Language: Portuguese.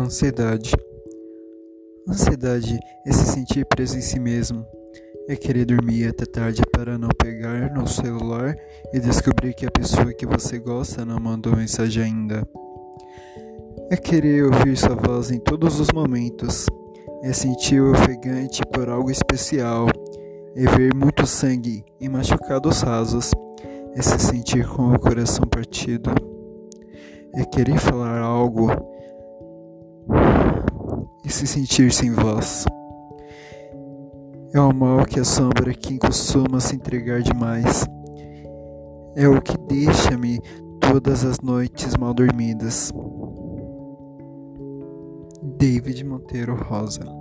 Ansiedade. Ansiedade é se sentir preso em si mesmo. É querer dormir até tarde para não pegar no celular e descobrir que a pessoa que você gosta não mandou mensagem ainda. É querer ouvir sua voz em todos os momentos. É sentir ofegante por algo especial. É ver muito sangue e machucados rasos. É se sentir com o coração partido. É querer falar algo e se sentir sem voz. É o mal que assombra quem costuma se entregar demais. É o que deixa-me todas as noites mal dormidas. David Monteiro Rosa